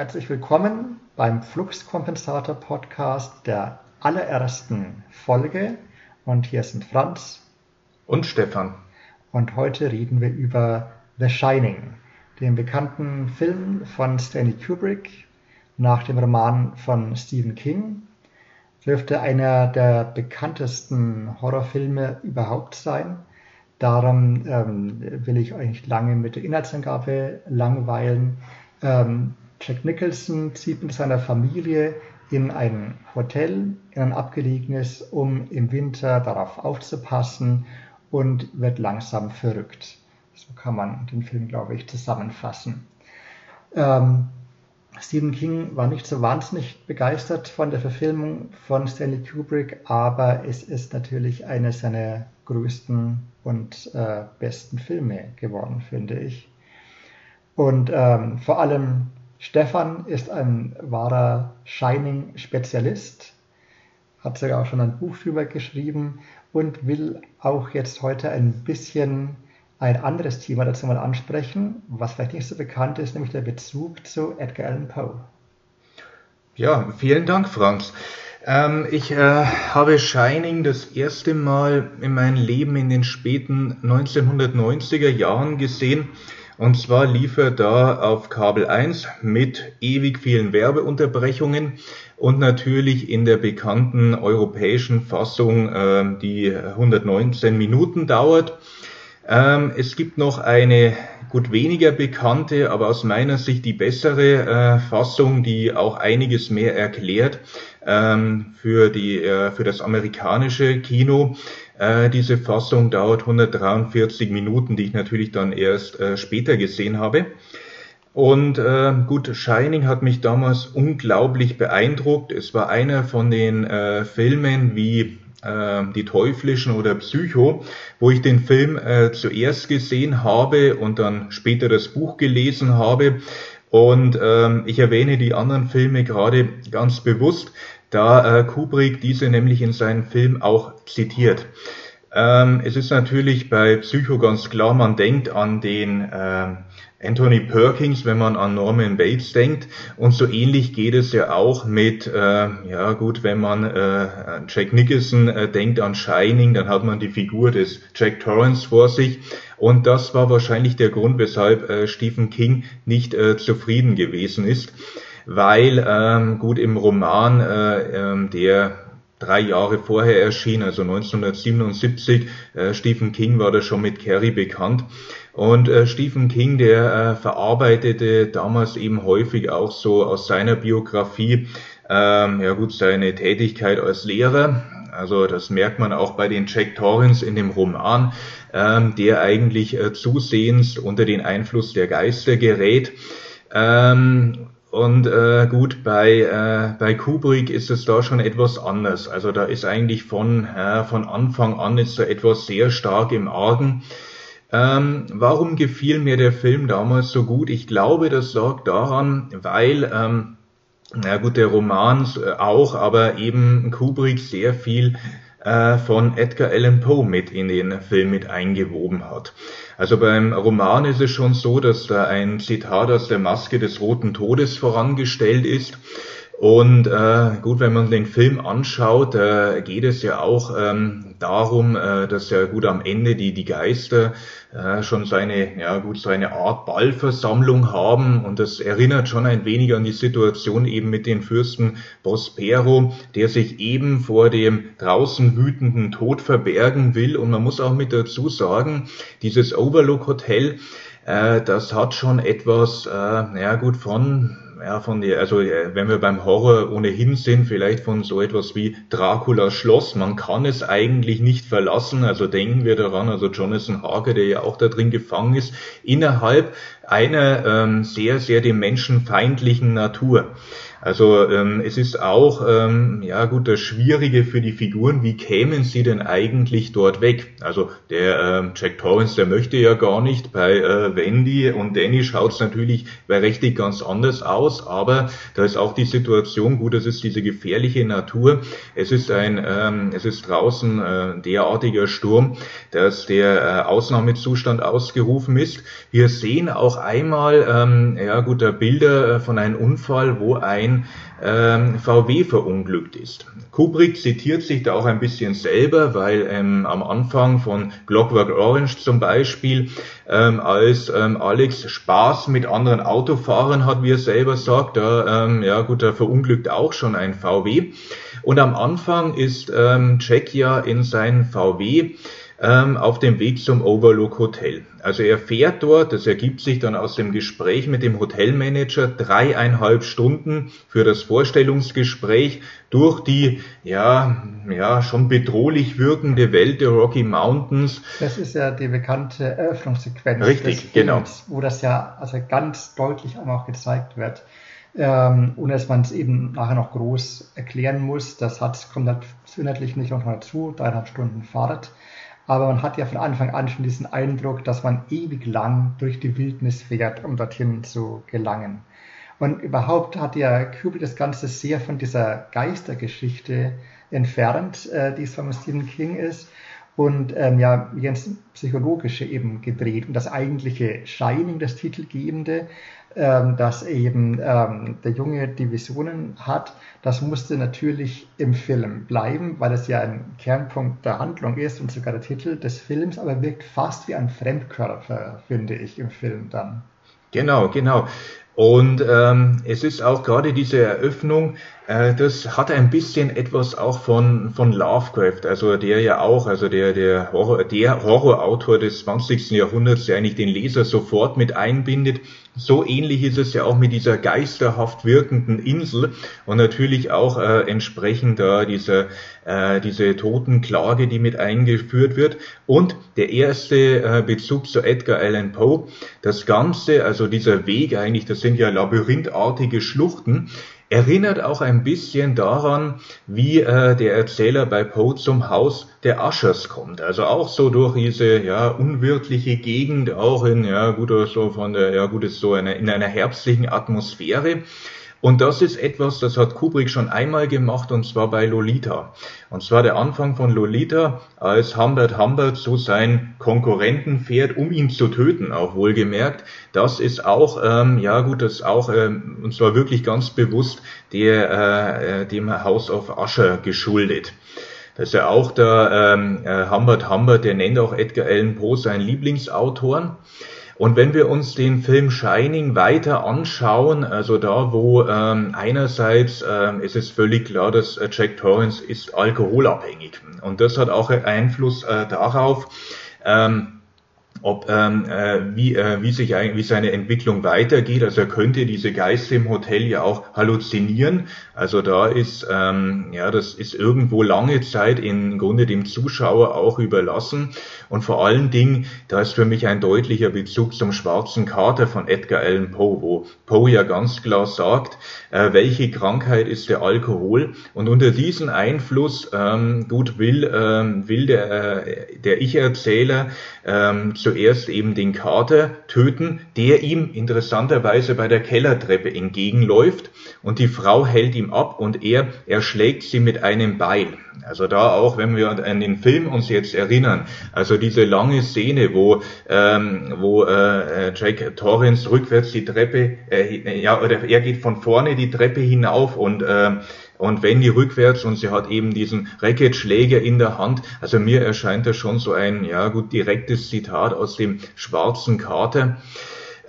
Herzlich willkommen beim Fluxkompensator Podcast der allerersten Folge. Und hier sind Franz und Stefan. Und heute reden wir über The Shining, den bekannten Film von Stanley Kubrick nach dem Roman von Stephen King. Dürfte einer der bekanntesten Horrorfilme überhaupt sein. Darum ähm, will ich euch nicht lange mit der Inhaltsangabe langweilen. Ähm, Jack Nicholson zieht mit seiner Familie in ein Hotel, in ein abgelegenes, um im Winter darauf aufzupassen und wird langsam verrückt. So kann man den Film, glaube ich, zusammenfassen. Ähm, Stephen King war nicht so wahnsinnig begeistert von der Verfilmung von Stanley Kubrick, aber es ist natürlich eine seiner größten und äh, besten Filme geworden, finde ich. Und ähm, vor allem Stefan ist ein wahrer Shining-Spezialist, hat sogar auch schon ein Buch drüber geschrieben und will auch jetzt heute ein bisschen ein anderes Thema dazu mal ansprechen, was vielleicht nicht so bekannt ist, nämlich der Bezug zu Edgar Allan Poe. Ja, vielen Dank, Franz. Ähm, ich äh, habe Shining das erste Mal in meinem Leben in den späten 1990er Jahren gesehen. Und zwar lief er da auf Kabel 1 mit ewig vielen Werbeunterbrechungen und natürlich in der bekannten europäischen Fassung, äh, die 119 Minuten dauert. Ähm, es gibt noch eine gut weniger bekannte, aber aus meiner Sicht die bessere äh, Fassung, die auch einiges mehr erklärt ähm, für, die, äh, für das amerikanische Kino. Äh, diese Fassung dauert 143 Minuten, die ich natürlich dann erst äh, später gesehen habe. Und äh, gut, Shining hat mich damals unglaublich beeindruckt. Es war einer von den äh, Filmen wie äh, Die Teuflischen oder Psycho, wo ich den Film äh, zuerst gesehen habe und dann später das Buch gelesen habe. Und ähm, ich erwähne die anderen Filme gerade ganz bewusst, da äh, Kubrick diese nämlich in seinem Film auch zitiert. Ähm, es ist natürlich bei Psycho ganz klar, man denkt an den äh, Anthony Perkins, wenn man an Norman Bates denkt. Und so ähnlich geht es ja auch mit, äh, ja gut, wenn man äh, Jack Nicholson äh, denkt an Shining, dann hat man die Figur des Jack Torrance vor sich. Und das war wahrscheinlich der Grund, weshalb äh, Stephen King nicht äh, zufrieden gewesen ist weil ähm, gut im Roman, äh, ähm, der drei Jahre vorher erschien, also 1977, äh, Stephen King war da schon mit Carrie bekannt. Und äh, Stephen King, der äh, verarbeitete damals eben häufig auch so aus seiner Biografie, ähm, ja gut, seine Tätigkeit als Lehrer. Also das merkt man auch bei den Jack Torrance in dem Roman, ähm, der eigentlich äh, zusehends unter den Einfluss der Geister gerät. Ähm, und äh, gut, bei, äh, bei Kubrick ist es da schon etwas anders. Also da ist eigentlich von, äh, von Anfang an ist da etwas sehr stark im Argen. Ähm, warum gefiel mir der Film damals so gut? Ich glaube, das lag daran, weil, ähm, na gut, der Roman äh, auch, aber eben Kubrick sehr viel von Edgar Allan Poe mit in den Film mit eingewoben hat. Also beim Roman ist es schon so, dass da ein Zitat aus der Maske des Roten Todes vorangestellt ist. Und äh, gut, wenn man den Film anschaut, äh, geht es ja auch ähm, darum, äh, dass ja gut am Ende die die Geister äh, schon seine ja gut seine Art Ballversammlung haben und das erinnert schon ein wenig an die Situation eben mit den Fürsten Prospero, der sich eben vor dem draußen wütenden Tod verbergen will. Und man muss auch mit dazu sagen, dieses Overlook Hotel, äh, das hat schon etwas, äh, ja gut von ja, von also wenn wir beim Horror ohnehin sind, vielleicht von so etwas wie Dracula Schloss. Man kann es eigentlich nicht verlassen. Also denken wir daran, also Jonathan Harker, der ja auch da drin gefangen ist, innerhalb einer ähm, sehr, sehr dem Menschen feindlichen Natur. Also ähm, es ist auch, ähm, ja gut, das Schwierige für die Figuren, wie kämen sie denn eigentlich dort weg? Also der ähm, Jack Torrance, der möchte ja gar nicht. Bei äh, Wendy und Danny schaut es natürlich bei rechtlich ganz anders aus, aber da ist auch die Situation, gut, es ist diese gefährliche Natur. Es ist ein, ähm, es ist draußen äh, derartiger Sturm, dass der äh, Ausnahmezustand ausgerufen ist. Wir sehen auch einmal, ähm, ja gut, Bilder äh, von einem Unfall, wo ein ähm, VW verunglückt ist. Kubrick zitiert sich da auch ein bisschen selber, weil ähm, am Anfang von Clockwork Orange zum Beispiel, ähm, als ähm, Alex Spaß mit anderen Autofahrern hat, wie er selber sagt, da, ähm, ja gut, da verunglückt auch schon ein VW. Und am Anfang ist ähm, Jack ja in sein VW ähm, auf dem Weg zum Overlook Hotel. Also er fährt dort, das ergibt sich dann aus dem Gespräch mit dem Hotelmanager, dreieinhalb Stunden für das Vorstellungsgespräch durch die, ja, ja, schon bedrohlich wirkende Welt der Rocky Mountains. Das ist ja die bekannte Eröffnungssequenz Richtig, genau. Films, genau. wo das ja also ganz deutlich auch noch gezeigt wird. Ähm, ohne dass man es eben nachher noch groß erklären muss. Das hat, kommt halt inhaltlich nicht noch dazu, dreieinhalb Stunden Fahrt. Aber man hat ja von Anfang an schon diesen Eindruck, dass man ewig lang durch die Wildnis fährt, um dorthin zu gelangen. Und überhaupt hat ja Kubrick das Ganze sehr von dieser Geistergeschichte entfernt, äh, die es von Stephen King ist, und ähm, ja, ganz psychologische eben gedreht. Und das eigentliche Shining, das Titelgebende, ähm, dass eben ähm, der Junge die Visionen hat, das musste natürlich im Film bleiben, weil es ja ein Kernpunkt der Handlung ist und sogar der Titel des Films, aber wirkt fast wie ein Fremdkörper, finde ich, im Film dann. Genau, genau. Und ähm, es ist auch gerade diese Eröffnung, das hat ein bisschen etwas auch von, von Lovecraft, also der ja auch, also der, der, Horror, der Horrorautor des 20. Jahrhunderts, der eigentlich den Leser sofort mit einbindet. So ähnlich ist es ja auch mit dieser geisterhaft wirkenden Insel und natürlich auch äh, entsprechend da dieser, äh, diese Totenklage, die mit eingeführt wird. Und der erste äh, Bezug zu Edgar Allan Poe, das Ganze, also dieser Weg eigentlich, das sind ja labyrinthartige Schluchten, erinnert auch ein bisschen daran, wie äh, der Erzähler bei Poe zum Haus der Ushers kommt. Also auch so durch diese ja unwirtliche Gegend, auch in ja gut so von der ja gut ist so eine, in einer herbstlichen Atmosphäre. Und das ist etwas, das hat Kubrick schon einmal gemacht, und zwar bei Lolita. Und zwar der Anfang von Lolita, als Humbert Humbert zu seinen Konkurrenten fährt, um ihn zu töten, auch wohlgemerkt. Das ist auch, ähm, ja gut, das auch, ähm, und zwar wirklich ganz bewusst der, äh, dem House of Usher geschuldet. Das ist ja auch der ähm, äh, Humbert Humbert, der nennt auch Edgar Allan Poe seinen Lieblingsautoren. Und wenn wir uns den Film Shining weiter anschauen, also da, wo ähm, einerseits ähm, ist es völlig klar, dass äh, Jack Torrance ist alkoholabhängig. Und das hat auch Einfluss äh, darauf, ähm, ob ähm, äh, wie, äh, wie sich wie seine Entwicklung weitergeht. Also er könnte diese Geister im Hotel ja auch halluzinieren. Also da ist ähm, ja das ist irgendwo lange Zeit im Grunde dem Zuschauer auch überlassen. Und vor allen Dingen, da ist für mich ein deutlicher Bezug zum Schwarzen Kater von Edgar Allan Poe, wo Poe ja ganz klar sagt, äh, welche Krankheit ist der Alkohol. Und unter diesem Einfluss ähm, gut will ähm, will der äh, der Ich-Erzähler ähm, zuerst eben den Kater töten, der ihm interessanterweise bei der Kellertreppe entgegenläuft und die Frau hält ihm ab und er erschlägt sie mit einem Beil. Also da auch, wenn wir an den Film uns jetzt erinnern, also diese lange Szene, wo, ähm, wo äh, Jack Torrance rückwärts die Treppe, äh, ja, oder er geht von vorne die Treppe hinauf und äh, und Wendy rückwärts und sie hat eben diesen Racketschläger in der Hand. Also mir erscheint das schon so ein, ja gut, direktes Zitat aus dem Schwarzen Kater.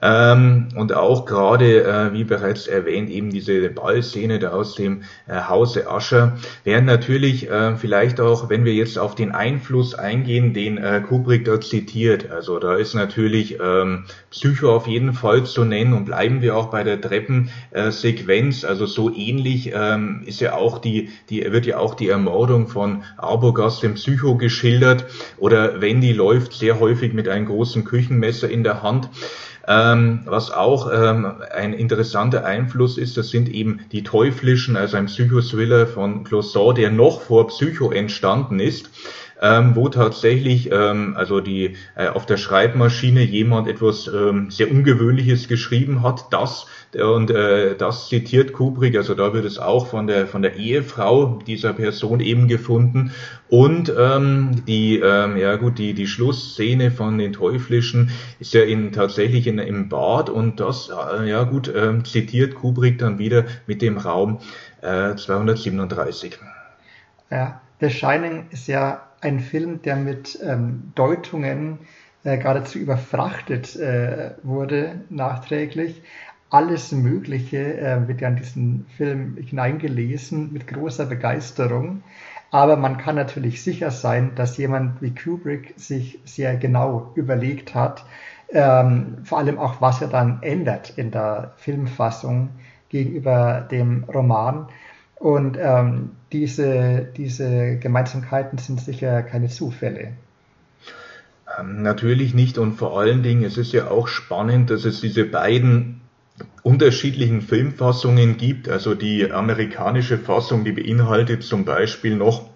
Ähm, und auch gerade, äh, wie bereits erwähnt, eben diese Ballszene da aus dem äh, Hause Ascher, während natürlich äh, vielleicht auch, wenn wir jetzt auf den Einfluss eingehen, den äh, Kubrick dort zitiert, also da ist natürlich ähm, Psycho auf jeden Fall zu nennen und bleiben wir auch bei der Treppensequenz, also so ähnlich ähm, ist ja auch die, die, wird ja auch die Ermordung von Arbogast dem Psycho geschildert. Oder Wendy läuft sehr häufig mit einem großen Küchenmesser in der Hand. Ähm, was auch ähm, ein interessanter Einfluss ist, das sind eben die Teuflischen, also ein Psychothriller von Clouseau, der noch vor Psycho entstanden ist ähm, wo tatsächlich ähm, also die äh, auf der Schreibmaschine jemand etwas ähm, sehr Ungewöhnliches geschrieben hat, das und äh, das zitiert Kubrick, also da wird es auch von der von der Ehefrau dieser Person eben gefunden und ähm, die ähm, ja gut die die Schlussszene von den Teuflischen ist ja in tatsächlich in, im Bad und das äh, ja gut ähm, zitiert Kubrick dann wieder mit dem Raum äh, 237. Ja, The Shining ist ja ein Film, der mit ähm, Deutungen äh, geradezu überfrachtet äh, wurde, nachträglich. Alles Mögliche äh, wird ja in diesen Film hineingelesen mit großer Begeisterung. Aber man kann natürlich sicher sein, dass jemand wie Kubrick sich sehr genau überlegt hat, ähm, vor allem auch, was er dann ändert in der Filmfassung gegenüber dem Roman. Und ähm, diese, diese Gemeinsamkeiten sind sicher keine Zufälle. Ähm, natürlich nicht und vor allen Dingen, es ist ja auch spannend, dass es diese beiden unterschiedlichen Filmfassungen gibt. Also die amerikanische Fassung, die beinhaltet zum Beispiel noch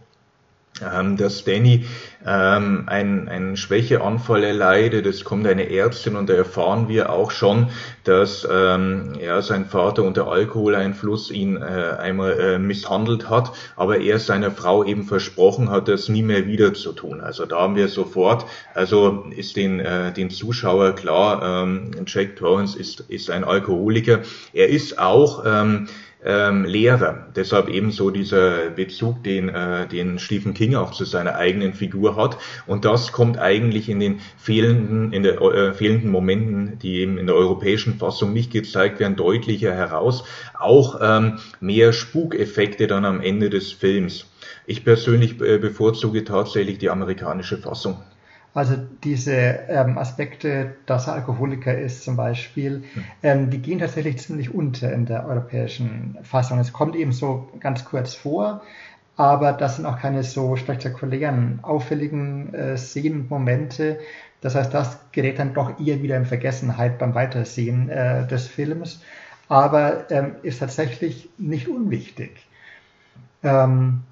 ähm, dass Danny ähm, ein, einen Schwächeanfall erleidet. Es kommt eine Ärztin und da erfahren wir auch schon, dass ähm, ja, sein Vater unter Alkoholeinfluss ihn äh, einmal äh, misshandelt hat, aber er seiner Frau eben versprochen hat, das nie mehr wieder zu tun. Also da haben wir sofort, also ist den, äh, den Zuschauer klar, ähm, Jack Torrance ist, ist ein Alkoholiker. Er ist auch ähm, ähm, Lehrer. Deshalb ebenso dieser Bezug, den, äh, den Stephen King auch zu seiner eigenen Figur hat. Und das kommt eigentlich in den fehlenden, in der äh, fehlenden Momenten, die eben in der europäischen Fassung nicht gezeigt werden, deutlicher heraus. Auch ähm, mehr Spukeffekte dann am Ende des Films. Ich persönlich äh, bevorzuge tatsächlich die amerikanische Fassung. Also diese ähm, Aspekte, dass er Alkoholiker ist zum Beispiel, hm. ähm, die gehen tatsächlich ziemlich unter in der europäischen Fassung. Es kommt eben so ganz kurz vor, aber das sind auch keine so spektakulären, auffälligen äh, Szenenmomente. Das heißt, das gerät dann doch eher wieder in Vergessenheit beim Weitersehen äh, des Films, aber ähm, ist tatsächlich nicht unwichtig. Ähm,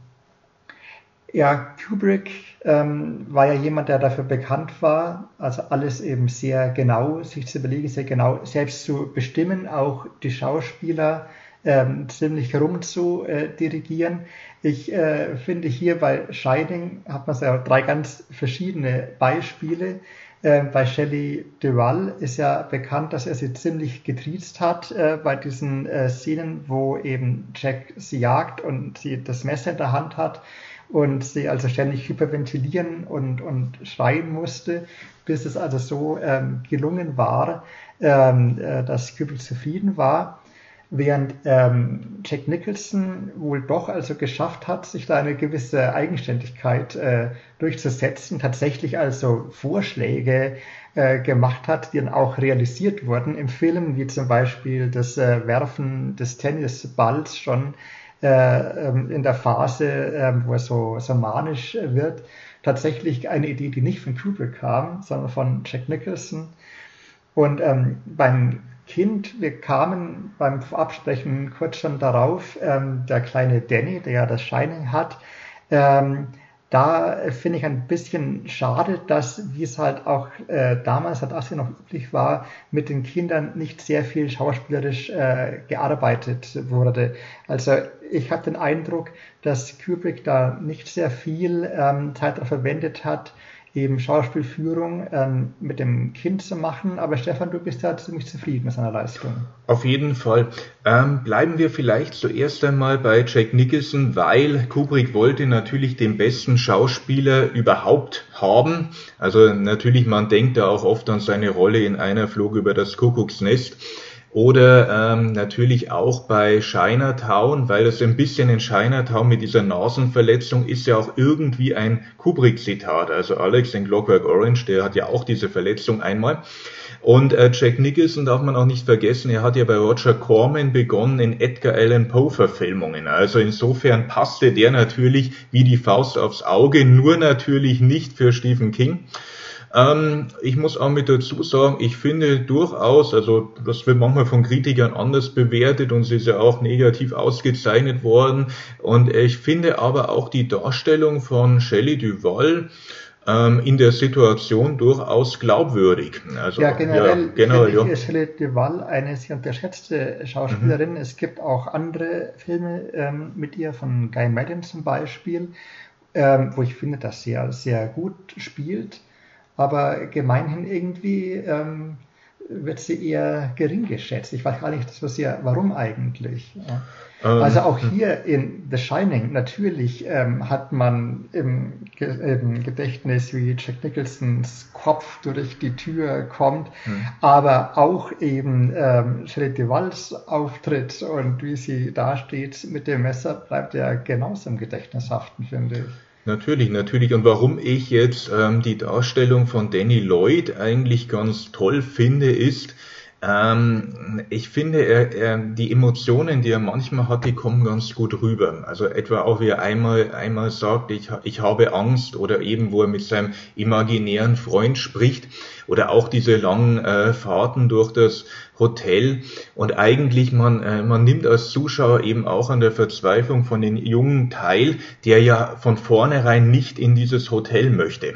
ja, Kubrick ähm, war ja jemand, der dafür bekannt war, also alles eben sehr genau sich zu überlegen, sehr genau selbst zu bestimmen, auch die Schauspieler ähm, ziemlich rum zu äh, dirigieren. Ich äh, finde hier bei Shining hat man ja drei ganz verschiedene Beispiele. Äh, bei Shelley Duvall ist ja bekannt, dass er sie ziemlich getriezt hat äh, bei diesen äh, Szenen, wo eben Jack sie jagt und sie das Messer in der Hand hat und sie also ständig hyperventilieren und, und schreien musste, bis es also so ähm, gelungen war, ähm, äh, dass Kubrick zufrieden war, während ähm, Jack Nicholson wohl doch also geschafft hat, sich da eine gewisse Eigenständigkeit äh, durchzusetzen, tatsächlich also Vorschläge äh, gemacht hat, die dann auch realisiert wurden. Im Film, wie zum Beispiel das äh, Werfen des Tennisballs schon in der Phase, ähm, wo er so, so manisch wird, tatsächlich eine Idee, die nicht von Kubrick kam, sondern von Jack Nicholson. Und ähm, beim Kind, wir kamen beim Absprechen kurz schon darauf, ähm, der kleine Danny, der ja das Shining hat, ähm, da finde ich ein bisschen schade, dass, wie es halt auch äh, damals, als das noch üblich war, mit den Kindern nicht sehr viel schauspielerisch äh, gearbeitet wurde. Also ich habe den Eindruck, dass Kubrick da nicht sehr viel ähm, Zeit verwendet hat, eben Schauspielführung ähm, mit dem Kind zu machen. Aber Stefan, du bist ja ziemlich zufrieden mit seiner Leistung. Auf jeden Fall. Ähm, bleiben wir vielleicht zuerst einmal bei Jack Nicholson, weil Kubrick wollte natürlich den besten Schauspieler überhaupt haben. Also natürlich, man denkt da auch oft an seine Rolle in einer Flug über das Kuckucksnest. Oder ähm, natürlich auch bei Chinatown, weil das ein bisschen in Chinatown mit dieser Nasenverletzung ist ja auch irgendwie ein Kubrick-Zitat. Also Alex in Clockwork Orange, der hat ja auch diese Verletzung einmal. Und äh, Jack Nicholson darf man auch nicht vergessen, er hat ja bei Roger Corman begonnen in Edgar Allan Poe Verfilmungen. Also insofern passte der natürlich wie die Faust aufs Auge, nur natürlich nicht für Stephen King. Ähm, ich muss auch mit dazu sagen, ich finde durchaus, also das wird manchmal von Kritikern anders bewertet und sie ist ja auch negativ ausgezeichnet worden. Und ich finde aber auch die Darstellung von Shelley Duval, ähm, in der Situation durchaus glaubwürdig. Also, ja, generell, ja, generell ja. ist Shelley Duval eine sehr unterschätzte Schauspielerin. Mhm. Es gibt auch andere Filme ähm, mit ihr, von Guy Madden zum Beispiel, ähm, wo ich finde, dass sie sehr gut spielt, aber gemeinhin irgendwie ähm, wird sie eher gering geschätzt. Ich weiß gar nicht, was sie, warum eigentlich. Ja. Ähm, also auch hm. hier in The Shining, natürlich ähm, hat man im, im, Gedächtnis, wie Jack Nicholsons Kopf durch die Tür kommt, mhm. aber auch eben ähm, Shelley Duvals Auftritt und wie sie dasteht mit dem Messer, bleibt ja genauso im Gedächtnis haften, finde ich. Natürlich, natürlich. Und warum ich jetzt ähm, die Darstellung von Danny Lloyd eigentlich ganz toll finde, ist, ähm, ich finde, er, er, die Emotionen, die er manchmal hat, die kommen ganz gut rüber. Also etwa auch, wie er einmal, einmal sagt, ich, ich habe Angst oder eben, wo er mit seinem imaginären Freund spricht oder auch diese langen äh, Fahrten durch das Hotel und eigentlich man, äh, man nimmt als Zuschauer eben auch an der Verzweiflung von den Jungen teil, der ja von vornherein nicht in dieses Hotel möchte.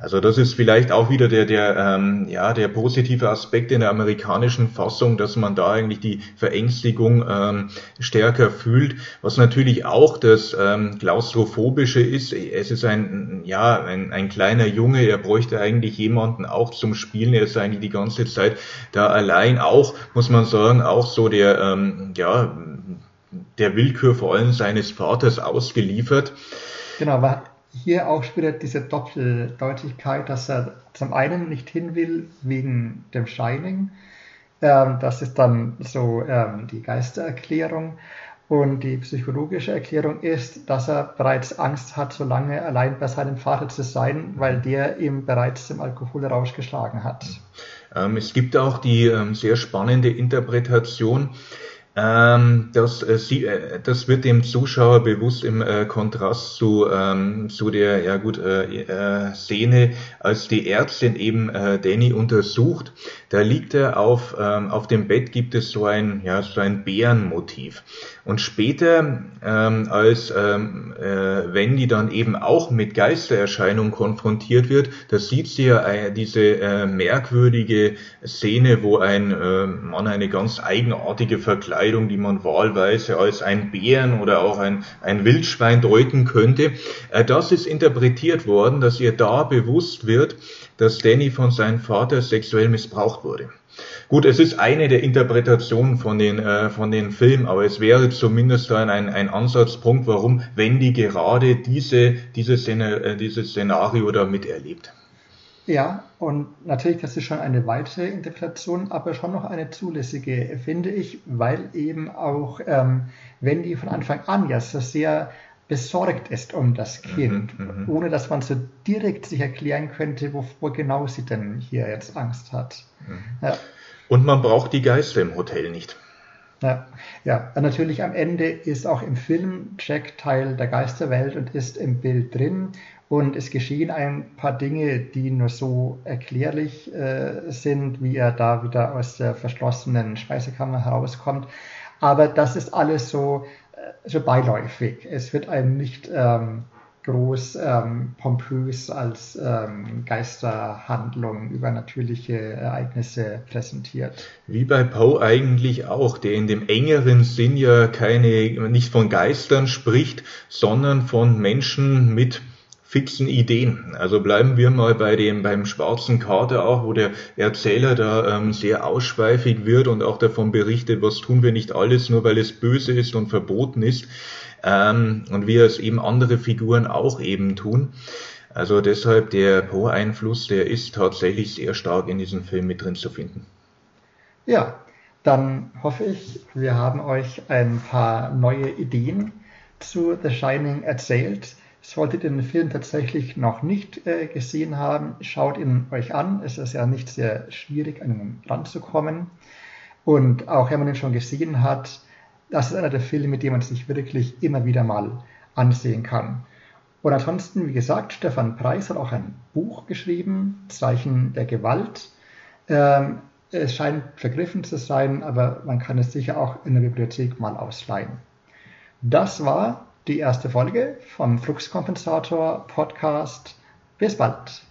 Also das ist vielleicht auch wieder der, der, ähm, ja, der positive Aspekt in der amerikanischen Fassung, dass man da eigentlich die Verängstigung ähm, stärker fühlt, was natürlich auch das ähm, Klaustrophobische ist. Es ist ein, ja, ein, ein kleiner Junge, er bräuchte eigentlich jemanden auch zum Spielen, er ist eigentlich die ganze Zeit da allein, auch, muss man sagen, auch so der, ähm, ja, der Willkür vor allem seines Vaters ausgeliefert. Genau, hier auch wieder diese Doppeldeutigkeit, dass er zum einen nicht hin will wegen dem Shining. Ähm, das ist dann so ähm, die Geistererklärung. Und die psychologische Erklärung ist, dass er bereits Angst hat, so lange allein bei seinem Vater zu sein, weil der ihm bereits zum Alkohol rausgeschlagen hat. Ähm, es gibt auch die ähm, sehr spannende Interpretation, ähm, das, äh, sie, äh, das wird dem Zuschauer bewusst im äh, Kontrast zu, ähm, zu der ja gut, äh, äh, Szene, als die Ärztin eben äh, Danny untersucht. Da liegt er auf, ähm, auf dem Bett, gibt es so ein, ja, so ein Bärenmotiv. Und später, ähm, als ähm, äh, Wendy dann eben auch mit Geistererscheinungen konfrontiert wird, da sieht sie ja äh, diese äh, merkwürdige Szene, wo ein äh, Mann eine ganz eigenartige Verkleidung, die man wahlweise als ein Bären oder auch ein, ein Wildschwein deuten könnte. Äh, das ist interpretiert worden, dass ihr da bewusst wird, dass Danny von seinem Vater sexuell missbraucht wurde. Gut, es ist eine der Interpretationen von den, äh, von den Filmen, aber es wäre zumindest ein, ein, Ansatzpunkt, warum Wendy gerade diese, diese Szene, äh, dieses Szenario da miterlebt. Ja, und natürlich, das ist schon eine weitere Interpretation, aber schon noch eine zulässige, finde ich, weil eben auch ähm, Wendy von Anfang an ja sehr besorgt ist um das mhm, Kind, mhm, ohne dass man so direkt sich erklären könnte, wovor genau sie denn hier jetzt Angst hat. Mhm. Ja. Und man braucht die Geister im Hotel nicht. Ja, ja, natürlich am Ende ist auch im Film Jack Teil der Geisterwelt und ist im Bild drin. Und es geschehen ein paar Dinge, die nur so erklärlich äh, sind, wie er da wieder aus der verschlossenen Speisekammer herauskommt. Aber das ist alles so, so beiläufig. Es wird einem nicht ähm, groß ähm, pompös als ähm, Geisterhandlung, übernatürliche Ereignisse präsentiert. Wie bei Poe eigentlich auch, der in dem engeren Sinn ja keine, nicht von Geistern spricht, sondern von Menschen mit fixen Ideen. Also bleiben wir mal bei dem beim schwarzen Kater auch, wo der Erzähler da ähm, sehr ausschweifig wird und auch davon berichtet, was tun wir nicht alles, nur weil es böse ist und verboten ist ähm, und wie es eben andere Figuren auch eben tun. Also deshalb der Poe-Einfluss, der ist tatsächlich sehr stark in diesem Film mit drin zu finden. Ja, dann hoffe ich, wir haben euch ein paar neue Ideen zu The Shining erzählt. Solltet ihr den Film tatsächlich noch nicht äh, gesehen haben, schaut ihn euch an. Es ist ja nicht sehr schwierig, an ihn ranzukommen. Und auch wenn man ihn schon gesehen hat, das ist einer der Filme, die man sich wirklich immer wieder mal ansehen kann. Und ansonsten, wie gesagt, Stefan Preis hat auch ein Buch geschrieben, Zeichen der Gewalt. Ähm, es scheint vergriffen zu sein, aber man kann es sicher auch in der Bibliothek mal ausleihen. Das war die erste Folge vom Fluxkompensator Podcast. Bis bald.